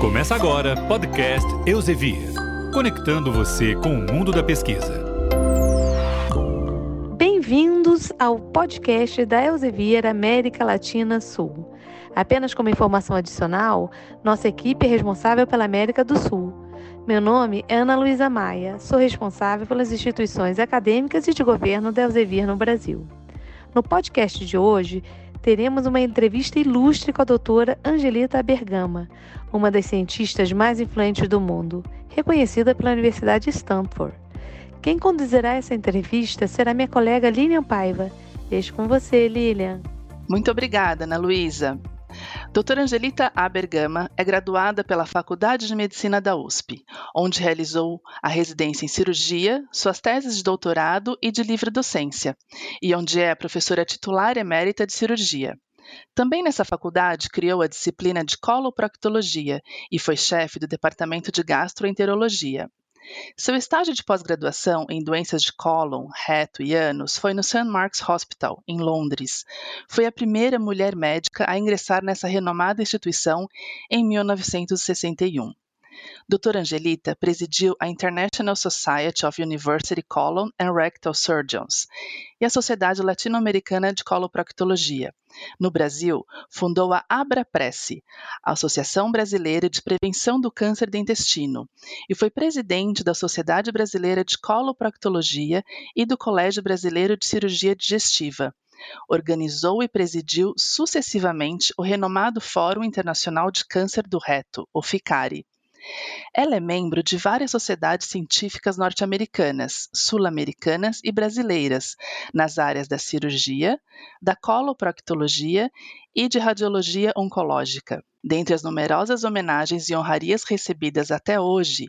Começa agora podcast Eusevia, conectando você com o mundo da pesquisa. Bem-vindos ao podcast da Elsevier América Latina Sul. Apenas como informação adicional, nossa equipe é responsável pela América do Sul. Meu nome é Ana Luísa Maia, sou responsável pelas instituições acadêmicas e de governo da Elsevier no Brasil. No podcast de hoje, teremos uma entrevista ilustre com a doutora Angelita Bergama, uma das cientistas mais influentes do mundo, reconhecida pela Universidade de Stanford. Quem conduzirá essa entrevista será minha colega Lilian Paiva. Deixo com você, Lilian. Muito obrigada, Ana Luísa. Doutora Angelita Abergama é graduada pela Faculdade de Medicina da USP, onde realizou a residência em cirurgia, suas teses de doutorado e de livre docência, e onde é professora titular emérita de cirurgia. Também nessa faculdade criou a disciplina de coloproctologia e foi chefe do departamento de gastroenterologia. Seu estágio de pós-graduação em doenças de cólon, reto e ânus foi no St. Mark's Hospital, em Londres. Foi a primeira mulher médica a ingressar nessa renomada instituição em 1961. Dr. Angelita presidiu a International Society of University Colon and Rectal Surgeons e a Sociedade Latino-Americana de Coloproctologia. No Brasil, fundou a ABRAPRESSE, a Associação Brasileira de Prevenção do Câncer do Intestino, e foi presidente da Sociedade Brasileira de Coloproctologia e do Colégio Brasileiro de Cirurgia Digestiva. Organizou e presidiu sucessivamente o renomado Fórum Internacional de Câncer do Reto, o FICARI. Ela é membro de várias sociedades científicas norte-americanas, sul-americanas e brasileiras, nas áreas da cirurgia, da coloproctologia e de radiologia oncológica. Dentre as numerosas homenagens e honrarias recebidas até hoje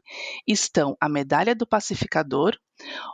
estão a Medalha do Pacificador,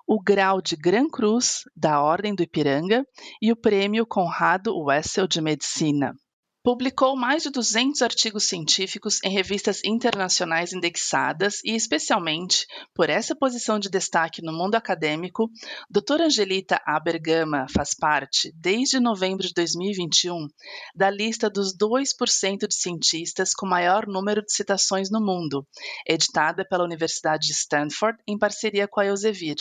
o grau de Gran Cruz da Ordem do Ipiranga e o Prêmio Conrado Wessel de Medicina. Publicou mais de 200 artigos científicos em revistas internacionais indexadas e, especialmente por essa posição de destaque no mundo acadêmico, Dra. Angelita Abergama faz parte, desde novembro de 2021, da lista dos 2% de cientistas com maior número de citações no mundo, editada pela Universidade de Stanford em parceria com a Elsevier.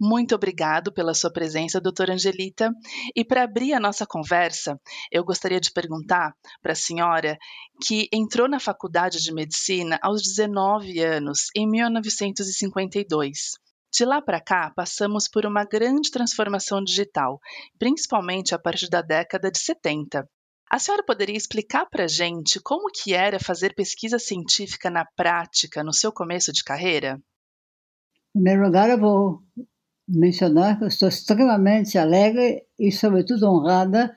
Muito obrigado pela sua presença, doutora Angelita. E para abrir a nossa conversa, eu gostaria de perguntar para a senhora que entrou na faculdade de medicina aos 19 anos, em 1952. De lá para cá, passamos por uma grande transformação digital, principalmente a partir da década de 70. A senhora poderia explicar para a gente como que era fazer pesquisa científica na prática no seu começo de carreira? Em primeiro lugar, eu vou mencionar que eu estou extremamente alegre e, sobretudo, honrada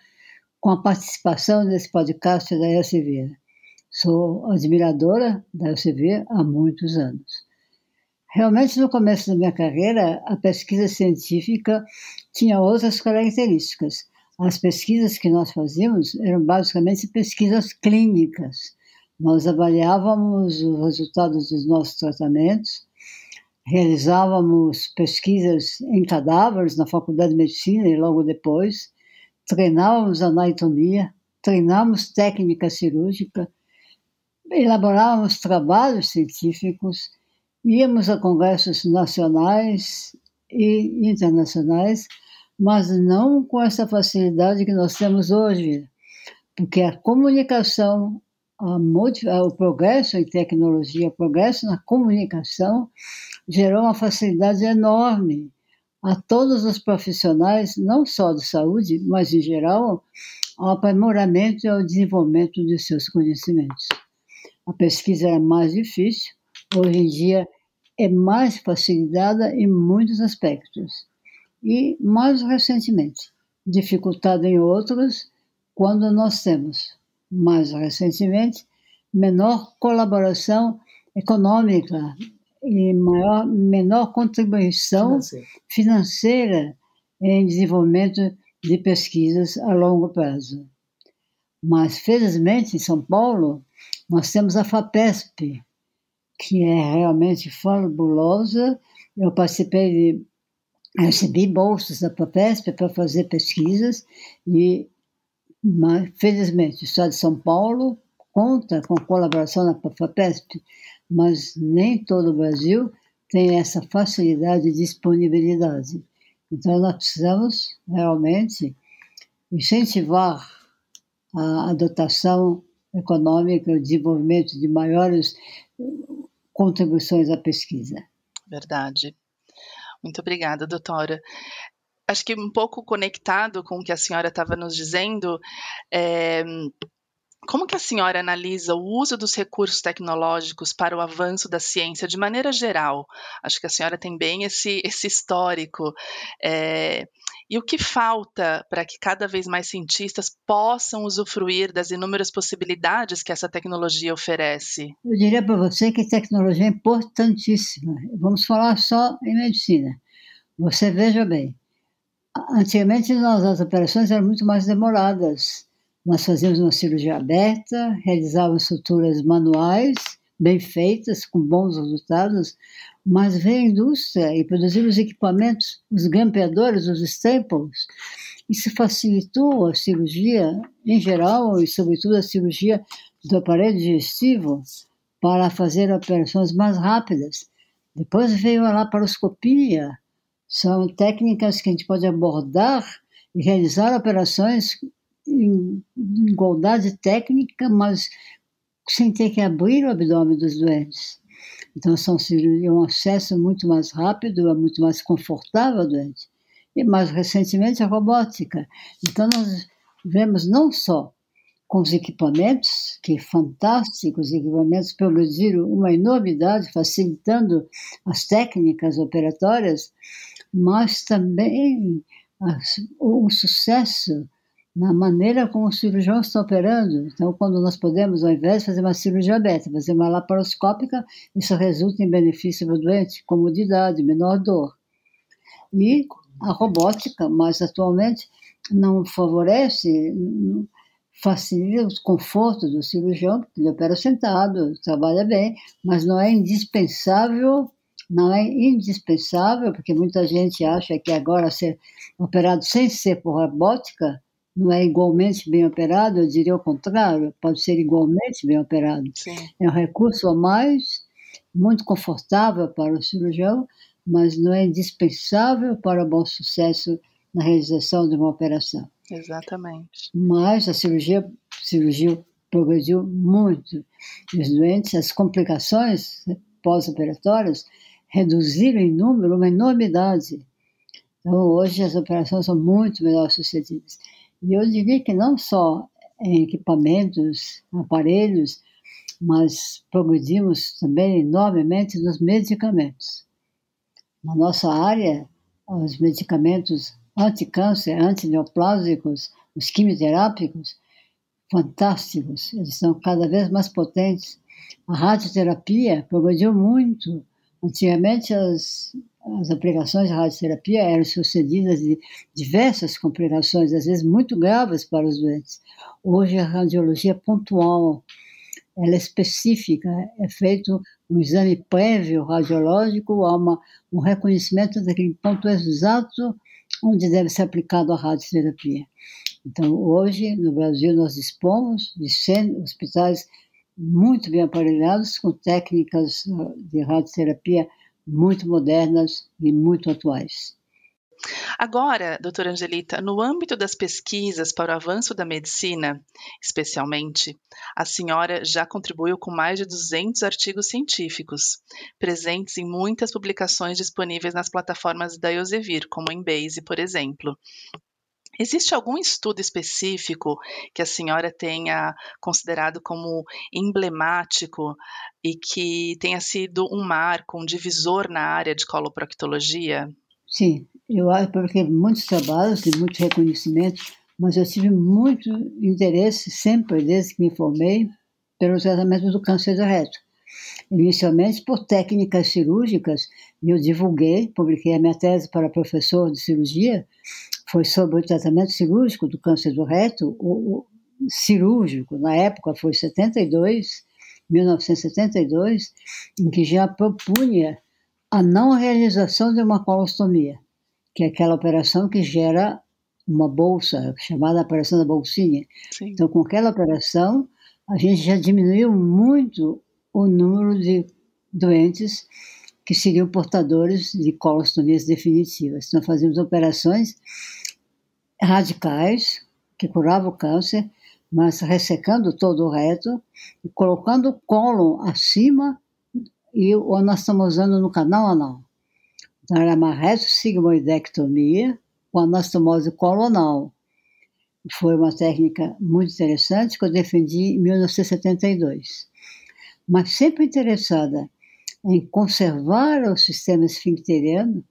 com a participação nesse podcast da Elsevier. Sou admiradora da Elsevier há muitos anos. Realmente, no começo da minha carreira, a pesquisa científica tinha outras características. As pesquisas que nós fazíamos eram basicamente pesquisas clínicas. Nós avaliávamos os resultados dos nossos tratamentos, realizávamos pesquisas em cadáveres na Faculdade de Medicina e logo depois, treinávamos anatomia, treinávamos técnica cirúrgica, elaborávamos trabalhos científicos, íamos a congressos nacionais e internacionais, mas não com essa facilidade que nós temos hoje, porque a comunicação a, o progresso em tecnologia, o progresso na comunicação, gerou uma facilidade enorme a todos os profissionais, não só de saúde, mas em geral, ao aprimoramento e ao desenvolvimento de seus conhecimentos. A pesquisa era mais difícil, hoje em dia é mais facilitada em muitos aspectos. E, mais recentemente, dificultada em outros, quando nós temos mais recentemente, menor colaboração econômica e maior, menor contribuição financeira. financeira em desenvolvimento de pesquisas a longo prazo. Mas, felizmente, em São Paulo, nós temos a FAPESP, que é realmente fabulosa. Eu participei de. recebi bolsas da FAPESP para fazer pesquisas e mas, felizmente, o Estado de São Paulo conta com a colaboração da FAPESP, mas nem todo o Brasil tem essa facilidade e disponibilidade. Então, nós precisamos realmente incentivar a, a dotação econômica, o desenvolvimento de maiores contribuições à pesquisa. Verdade. Muito obrigada, doutora. Acho que um pouco conectado com o que a senhora estava nos dizendo, é, como que a senhora analisa o uso dos recursos tecnológicos para o avanço da ciência de maneira geral? Acho que a senhora tem bem esse, esse histórico. É, e o que falta para que cada vez mais cientistas possam usufruir das inúmeras possibilidades que essa tecnologia oferece? Eu diria para você que tecnologia é importantíssima. Vamos falar só em medicina. Você veja bem, antigamente as operações eram muito mais demoradas nós fazíamos uma cirurgia aberta, realizávamos suturas manuais, bem feitas, com bons resultados, mas veio a indústria e produziu os equipamentos, os grampeadores, os staples. Isso facilitou a cirurgia em geral e, sobretudo, a cirurgia do aparelho digestivo para fazer operações mais rápidas. Depois veio a laparoscopia. São técnicas que a gente pode abordar e realizar operações igualdade técnica, mas sem ter que abrir o abdômen dos doentes. Então, são cirurgias, um acesso muito mais rápido, é muito mais confortável ao doente. E mais recentemente, a robótica. Então, nós vemos não só com os equipamentos, que fantásticos os equipamentos progrediram uma enormidade, facilitando as técnicas operatórias, mas também o sucesso na maneira como o cirurgião está operando. Então, quando nós podemos, ao invés de fazer uma cirurgia aberta, fazer uma laparoscópica, isso resulta em benefício para o doente, comodidade, menor dor. E a robótica, mas atualmente não favorece, facilita o conforto do cirurgião, porque ele opera sentado, trabalha bem, mas não é indispensável não é indispensável, porque muita gente acha que agora ser operado sem ser por robótica não é igualmente bem operado, eu diria o contrário, pode ser igualmente bem operado. Sim. É um recurso a mais, muito confortável para o cirurgião, mas não é indispensável para o bom sucesso na realização de uma operação. Exatamente. Mas a cirurgia, cirurgia progrediu muito. Os doentes, as complicações pós-operatórias reduziram em número uma enormidade. Então, hoje as operações são muito melhor sucedidas. E eu diria que não só em equipamentos, aparelhos, mas progredimos também enormemente nos medicamentos. Na nossa área, os medicamentos anticâncer, antineoplásicos, os quimioterápicos, fantásticos, eles são cada vez mais potentes. A radioterapia progrediu muito. Antigamente, as as aplicações de radioterapia eram sucedidas de diversas complicações, às vezes muito graves para os doentes. Hoje a radiologia é pontual, ela é específica, é feito um exame prévio radiológico, há uma, um reconhecimento daquele ponto exato onde deve ser aplicado a radioterapia. Então, hoje, no Brasil, nós dispomos de 100 hospitais muito bem aparelhados, com técnicas de radioterapia muito modernas e muito atuais. Agora, doutora Angelita, no âmbito das pesquisas para o avanço da medicina, especialmente, a senhora já contribuiu com mais de 200 artigos científicos, presentes em muitas publicações disponíveis nas plataformas da Elsevier, como a Embase, por exemplo. Existe algum estudo específico que a senhora tenha considerado como emblemático e que tenha sido um marco, um divisor na área de coloproctologia? Sim, eu acho porque muitos trabalhos e muitos reconhecimentos, mas eu tive muito interesse sempre, desde que me formei, pelo tratamento do câncer do reto. Inicialmente por técnicas cirúrgicas, e eu divulguei, publiquei a minha tese para professor de cirurgia, foi sobre o tratamento cirúrgico do câncer do reto, o, o cirúrgico, na época foi 72, 1972, em que já propunha a não realização de uma colostomia, que é aquela operação que gera uma bolsa, chamada operação da bolsinha. Sim. Então, com aquela operação, a gente já diminuiu muito o número de doentes que seriam portadores de colostomias definitivas. Nós fazíamos operações radicais que curavam o câncer, mas ressecando todo o reto e colocando o cólon acima e o usando no canal anal. Então era uma retossigmoidectomia com anastomose colonal. Foi uma técnica muito interessante que eu defendi em 1972. Mas sempre interessada em conservar o sistema esfincteriano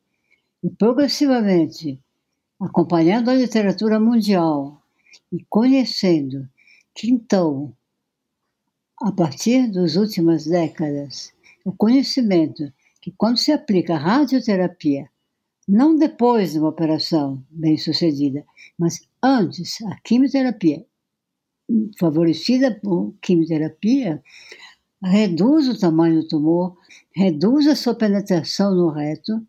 e progressivamente, acompanhando a literatura mundial e conhecendo que então, a partir das últimas décadas, o conhecimento que quando se aplica a radioterapia, não depois de uma operação bem sucedida, mas antes, a quimioterapia, favorecida por quimioterapia, reduz o tamanho do tumor, reduz a sua penetração no reto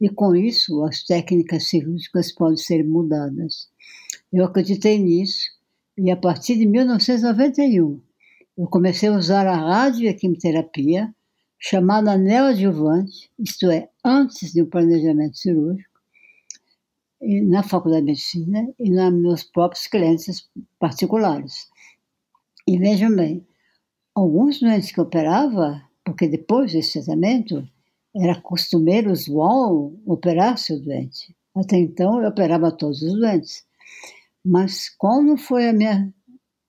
e com isso as técnicas cirúrgicas podem ser mudadas. Eu acreditei nisso e a partir de 1991 eu comecei a usar a radioquimioterapia chamada neoadjuvante, isto é, antes de um planejamento cirúrgico, na Faculdade de Medicina e nos meus próprios clientes particulares. E vejam bem, alguns doentes que operava, porque depois desse tratamento era costumeiro usual operar seu doente. Até então eu operava todos os doentes. Mas qual não foi a minha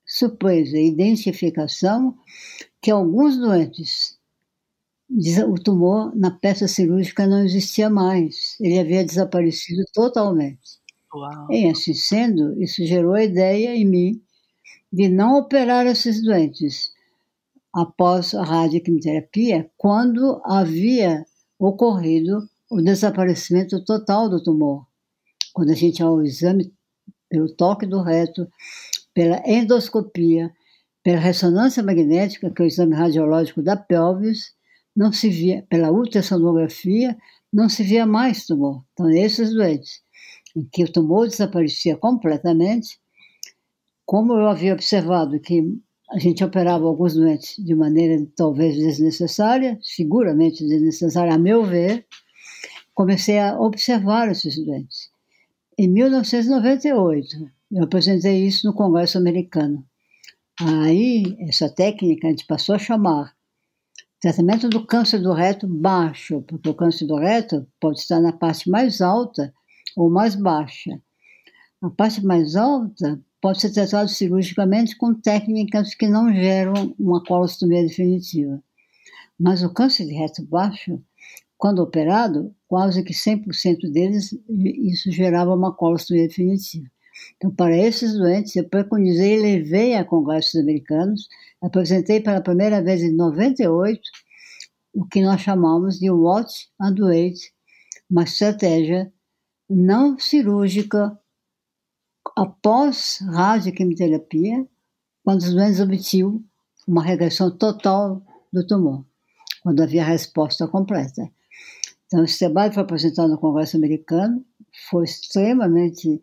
surpresa e identificação que alguns doentes o tumor na peça cirúrgica não existia mais, ele havia desaparecido totalmente. Uau. E assim sendo, isso gerou a ideia em mim de não operar esses doentes após a radioquimioterapia, quando havia ocorrido o desaparecimento total do tumor. Quando a gente ao exame pelo toque do reto, pela endoscopia, pela ressonância magnética, que é o exame radiológico da pelvis, não se via, pela ultrassonografia, não se via mais tumor. Então, esses doentes, em que o tumor desaparecia completamente, como eu havia observado que a gente operava alguns doentes de maneira talvez desnecessária, seguramente desnecessária, a meu ver, comecei a observar esses doentes. Em 1998, eu apresentei isso no Congresso Americano. Aí, essa técnica a gente passou a chamar Tratamento do câncer do reto baixo, porque o câncer do reto pode estar na parte mais alta ou mais baixa. A parte mais alta pode ser tratado cirurgicamente com técnicas que não geram uma colostomia definitiva. Mas o câncer de reto baixo, quando operado, quase que 100% deles, isso gerava uma colostomia definitiva. Então, para esses doentes, eu preconizei e levei a congressos americanos, apresentei pela primeira vez em 98 o que nós chamamos de Watch and Wait, uma estratégia não cirúrgica após radioquimioterapia, quando os doentes obtinham uma regressão total do tumor, quando havia resposta completa. Então, esse trabalho foi apresentado no Congresso Americano, foi extremamente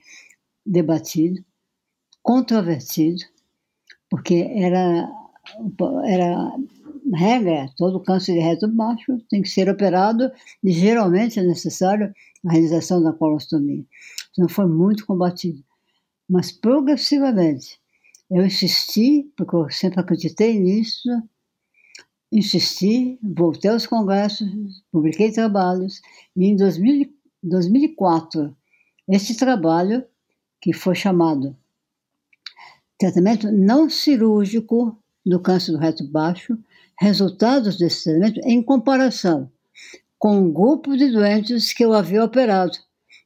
debatido, controvertido, porque era, era regra, todo câncer de reto baixo tem que ser operado e geralmente é necessário a realização da colostomia. Então foi muito combatido. Mas progressivamente eu insisti, porque eu sempre acreditei nisso, insisti, voltei aos congressos, publiquei trabalhos, e em 2000, 2004, esse trabalho que foi chamado tratamento não cirúrgico do câncer do reto baixo, resultados desse tratamento em comparação com um grupo de doentes que eu havia operado.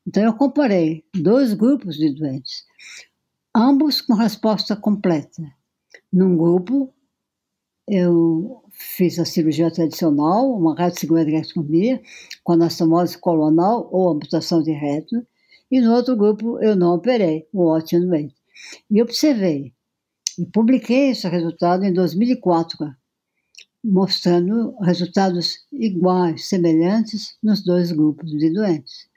Então eu comparei dois grupos de doentes, ambos com resposta completa. Num grupo, eu fiz a cirurgia tradicional, uma radiocirurgia com anastomose colonal ou amputação de reto, e no outro grupo eu não operei, o doente. E observei, e publiquei esse resultado em 2004, mostrando resultados iguais, semelhantes nos dois grupos de doentes.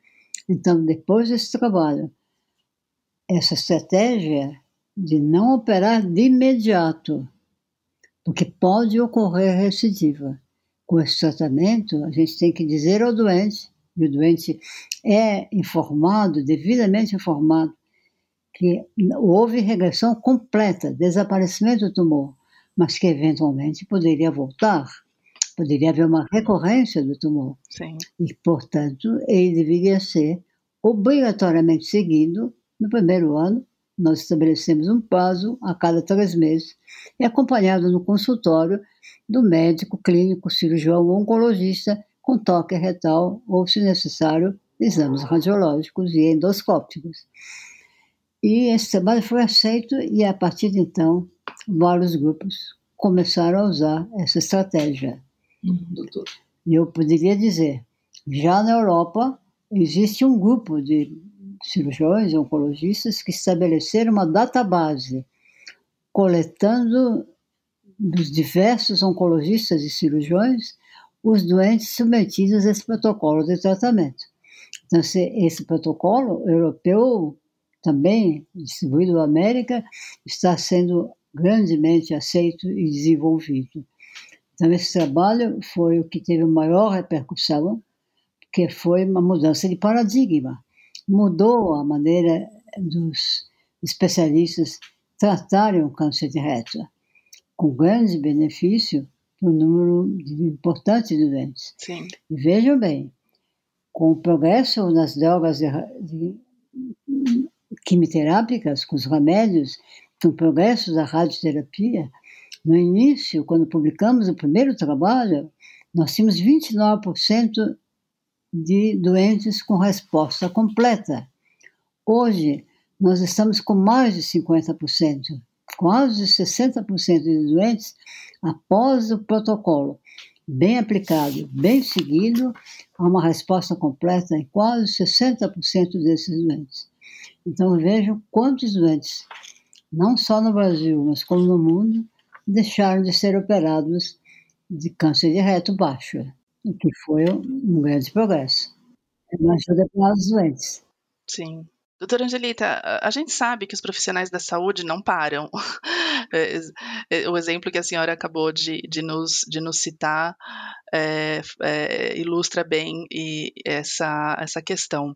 Então, depois desse trabalho, essa estratégia de não operar de imediato porque pode ocorrer recidiva. Com esse tratamento, a gente tem que dizer ao doente, e o doente é informado, devidamente informado, que houve regressão completa, desaparecimento do tumor, mas que eventualmente poderia voltar, poderia haver uma recorrência do tumor. Sim. E, portanto, ele deveria ser obrigatoriamente seguido no primeiro ano. Nós estabelecemos um prazo a cada três meses e acompanhado no consultório do médico clínico, cirurgião ou oncologista com toque retal ou, se necessário, exames radiológicos e endoscópicos. E esse trabalho foi aceito e, a partir de então, vários grupos começaram a usar essa estratégia. Uhum, doutor. Eu poderia dizer, já na Europa existe um grupo de cirurgiões oncologistas que estabeleceram uma database coletando dos diversos oncologistas e cirurgiões os doentes submetidos a esse protocolo de tratamento. Então, esse protocolo europeu também distribuído na América, está sendo grandemente aceito e desenvolvido. Então, esse trabalho foi o que teve maior repercussão, que foi uma mudança de paradigma. Mudou a maneira dos especialistas tratarem o câncer de reto, com grande benefício para o número importante de doentes. Sim. E vejam bem, com o progresso nas drogas de, de quimioterápicas, com os remédios, com o progresso da radioterapia, no início, quando publicamos o primeiro trabalho, nós tínhamos 29% de doentes com resposta completa. Hoje, nós estamos com mais de 50%, quase 60% de doentes após o protocolo bem aplicado, bem seguido, há uma resposta completa em quase 60% desses doentes. Então vejam quantos doentes, não só no Brasil, mas como no mundo, deixaram de ser operados de câncer de reto baixo, o que foi um grande progresso. É uma ajuda para os doentes. Sim. Doutora Angelita, a gente sabe que os profissionais da saúde não param. É, é, o exemplo que a senhora acabou de, de, nos, de nos citar é, é, ilustra bem essa, essa questão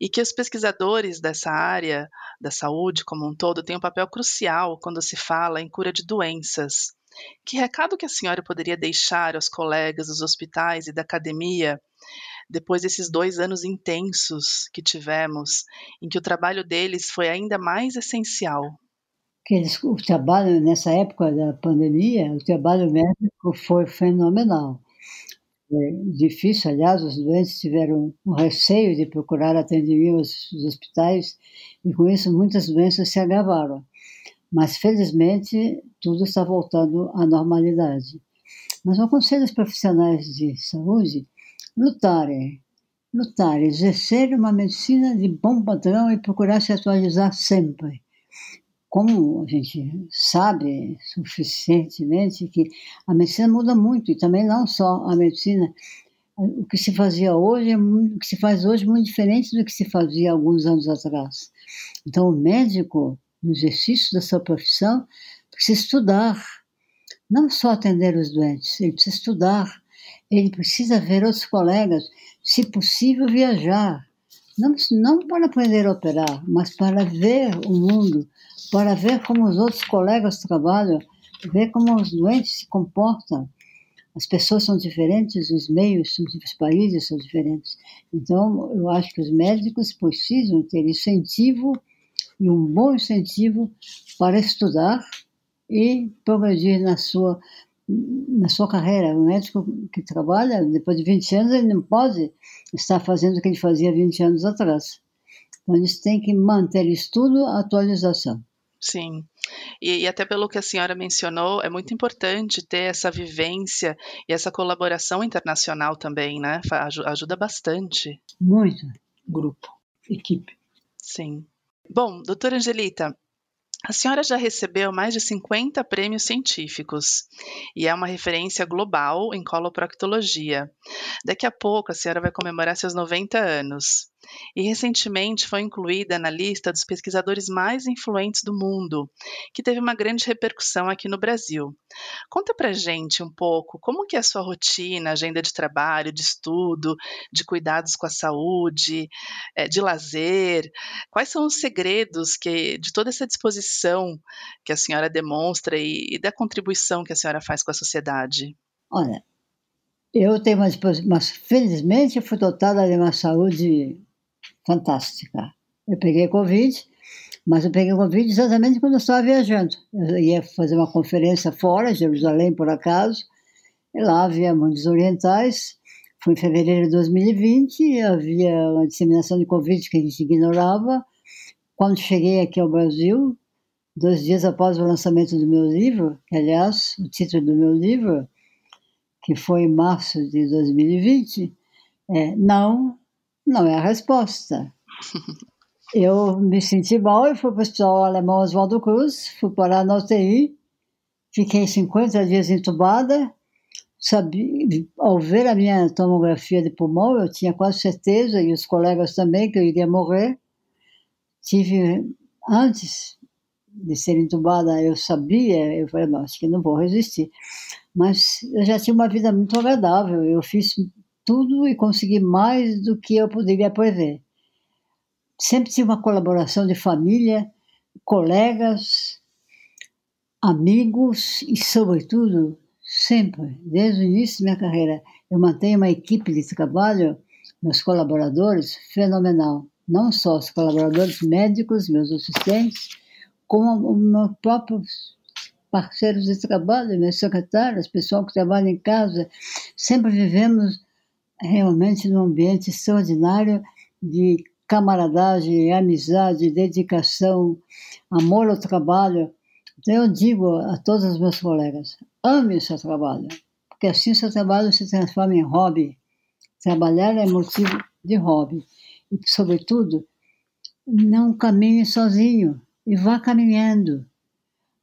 e que os pesquisadores dessa área da saúde como um todo têm um papel crucial quando se fala em cura de doenças. Que recado que a senhora poderia deixar aos colegas dos hospitais e da academia depois desses dois anos intensos que tivemos, em que o trabalho deles foi ainda mais essencial? Eles, o trabalho nessa época da pandemia, o trabalho médico foi fenomenal. É difícil, aliás, os doentes tiveram um receio de procurar atendimento nos hospitais e com isso muitas doenças se agravaram. Mas felizmente tudo está voltando à normalidade. Mas eu aconselho os profissionais de saúde lutarem, lutarem, exercer uma medicina de bom padrão e procurar se atualizar sempre como a gente sabe suficientemente que a medicina muda muito e também não só a medicina o que se fazia hoje é muito, o que se faz hoje é muito diferente do que se fazia alguns anos atrás então o médico no exercício da sua profissão precisa estudar não só atender os doentes ele precisa estudar ele precisa ver outros colegas se possível viajar não, não para aprender a operar, mas para ver o mundo, para ver como os outros colegas trabalham, ver como os doentes se comportam. As pessoas são diferentes, os meios, os países são diferentes. Então, eu acho que os médicos precisam ter incentivo e um bom incentivo para estudar e progredir na sua na sua carreira. O médico que trabalha, depois de 20 anos, ele não pode estar fazendo o que ele fazia 20 anos atrás. Então, eles têm que manter estudo, atualização. Sim. E, e, até pelo que a senhora mencionou, é muito importante ter essa vivência e essa colaboração internacional também, né? Ajuda bastante. Muito. Grupo, equipe. Sim. Bom, doutora Angelita, a senhora já recebeu mais de 50 prêmios científicos e é uma referência global em coloproctologia. Daqui a pouco a senhora vai comemorar seus 90 anos e recentemente foi incluída na lista dos pesquisadores mais influentes do mundo, que teve uma grande repercussão aqui no Brasil. Conta pra gente um pouco como que é a sua rotina, agenda de trabalho, de estudo, de cuidados com a saúde, eh, de lazer, quais são os segredos que de toda essa disposição que a senhora demonstra e, e da contribuição que a senhora faz com a sociedade? Olha, eu tenho uma disposição, mas felizmente fui dotada de uma saúde fantástica. Eu peguei Covid, mas eu peguei Covid exatamente quando eu estava viajando. Eu ia fazer uma conferência fora, Jerusalém por acaso, e lá havia mundos orientais. Foi em fevereiro de 2020, havia uma disseminação de Covid que a gente ignorava. Quando cheguei aqui ao Brasil, dois dias após o lançamento do meu livro, que, aliás, o título do meu livro, que foi em março de 2020, é Não, não é a resposta. Eu me senti mal e fui para o hospital alemão Oswaldo Cruz, fui parar na UTI, fiquei 50 dias entubada. Sabia, ao ver a minha tomografia de pulmão, eu tinha quase certeza, e os colegas também, que eu iria morrer. Tive, antes de ser entubada, eu sabia, eu falei, acho que não vou resistir. Mas eu já tinha uma vida muito agradável, eu fiz tudo e consegui mais do que eu poderia prever. Sempre tive uma colaboração de família, colegas, amigos e, sobretudo, sempre, desde o início da minha carreira, eu mantenho uma equipe de trabalho, meus colaboradores, fenomenal. Não só os colaboradores médicos, meus assistentes, como os meus próprios parceiros de trabalho, meus secretários, pessoal que trabalha em casa. Sempre vivemos realmente num ambiente extraordinário de camaradagem, amizade, dedicação, amor ao trabalho. Então eu digo a todos os meus colegas, ame o seu trabalho, porque assim seu trabalho se transforma em hobby. Trabalhar é motivo de hobby. E, sobretudo, não caminhe sozinho e vá caminhando.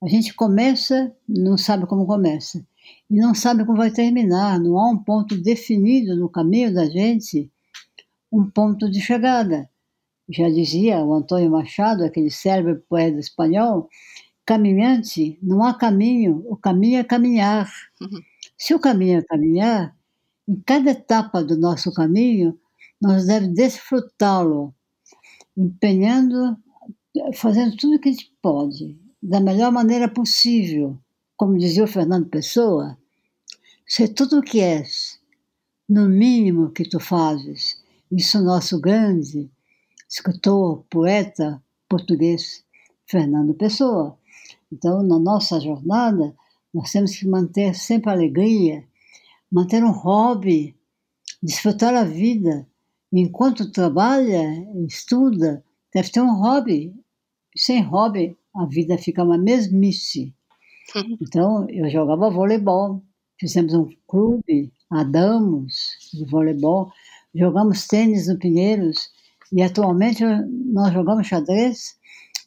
A gente começa, não sabe como começa e não sabe como vai terminar. Não há um ponto definido no caminho da gente, um ponto de chegada. Já dizia o Antônio Machado, aquele célebre poeta espanhol, caminhante, não há caminho, o caminho é caminhar. Se o caminho é caminhar, em cada etapa do nosso caminho, nós devemos desfrutá-lo, empenhando, fazendo tudo o que a gente pode, da melhor maneira possível, como dizia o Fernando Pessoa, ser tudo o que és, no mínimo que tu fazes. Isso nosso grande escritor, poeta português, Fernando Pessoa. Então, na nossa jornada, nós temos que manter sempre alegria, manter um hobby, desfrutar a vida. Enquanto trabalha, estuda, deve ter um hobby. Sem hobby, a vida fica uma mesmice. Então, eu jogava voleibol, fizemos um clube, Adamos, de voleibol, jogamos tênis no Pinheiros e atualmente nós jogamos xadrez.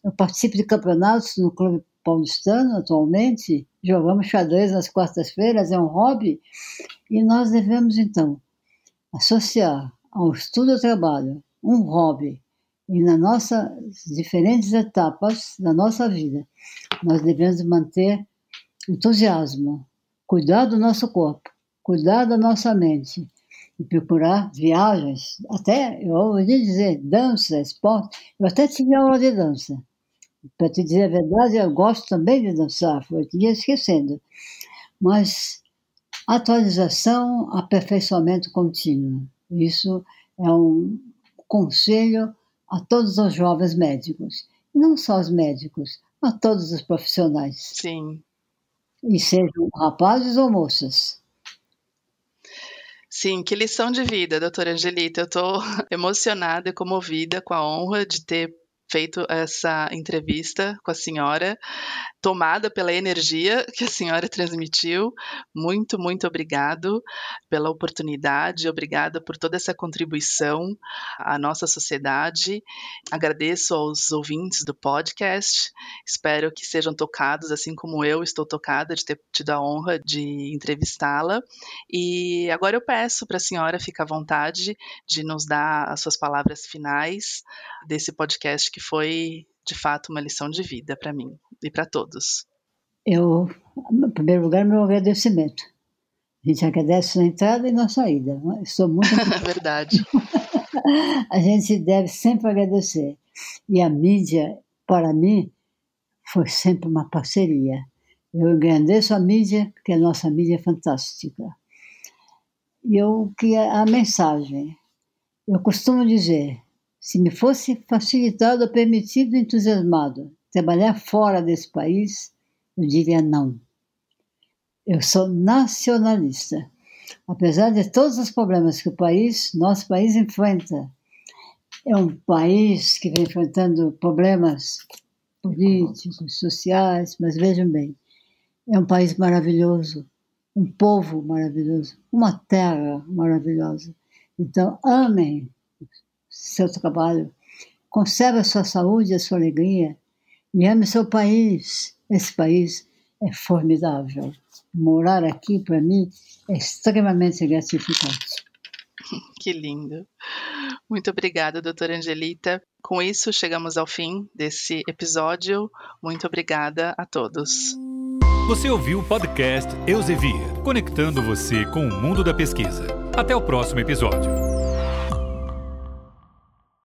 Eu participo de campeonatos no Clube Paulistano atualmente, jogamos xadrez nas quartas-feiras, é um hobby, e nós devemos então associar ao estudo e trabalho um hobby e nas nossas diferentes etapas da nossa vida, nós devemos manter entusiasmo, cuidar do nosso corpo, cuidar da nossa mente e procurar viagens, até, eu ouvi dizer, dança, esporte. Eu até tive aula de dança. Para te dizer a verdade, eu gosto também de dançar, foi ia esquecendo. Mas atualização, aperfeiçoamento contínuo. Isso é um conselho a todos os jovens médicos, e não só os médicos, a todos os profissionais. Sim. E sejam rapazes ou moças. Sim, que lição de vida, doutora Angelita. Eu estou emocionada e comovida com a honra de ter feito essa entrevista com a senhora, tomada pela energia que a senhora transmitiu. Muito, muito obrigado pela oportunidade, obrigada por toda essa contribuição à nossa sociedade. Agradeço aos ouvintes do podcast. Espero que sejam tocados, assim como eu estou tocada de ter tido a honra de entrevistá-la. E agora eu peço para a senhora ficar à vontade de nos dar as suas palavras finais desse podcast que foi de fato uma lição de vida para mim e para todos. Eu, em primeiro lugar, meu agradecimento. A gente agradece na entrada e na saída. Estou muito. Verdade. a gente deve sempre agradecer. E a mídia, para mim, foi sempre uma parceria. Eu agradeço a mídia, porque a nossa mídia é fantástica. E eu que a mensagem. Eu costumo dizer, se me fosse facilitado, permitido, entusiasmado trabalhar fora desse país, eu diria não. Eu sou nacionalista. Apesar de todos os problemas que o país, nosso país enfrenta, é um país que vem enfrentando problemas políticos, sociais, mas vejam bem, é um país maravilhoso, um povo maravilhoso, uma terra maravilhosa. Então, amem seu trabalho, conserve a sua saúde, a sua alegria e ame seu país. Esse país é formidável. Morar aqui, para mim, é extremamente gratificante. Que lindo. Muito obrigada, doutora Angelita. Com isso, chegamos ao fim desse episódio. Muito obrigada a todos. Você ouviu o podcast Eusevia, conectando você com o mundo da pesquisa. Até o próximo episódio.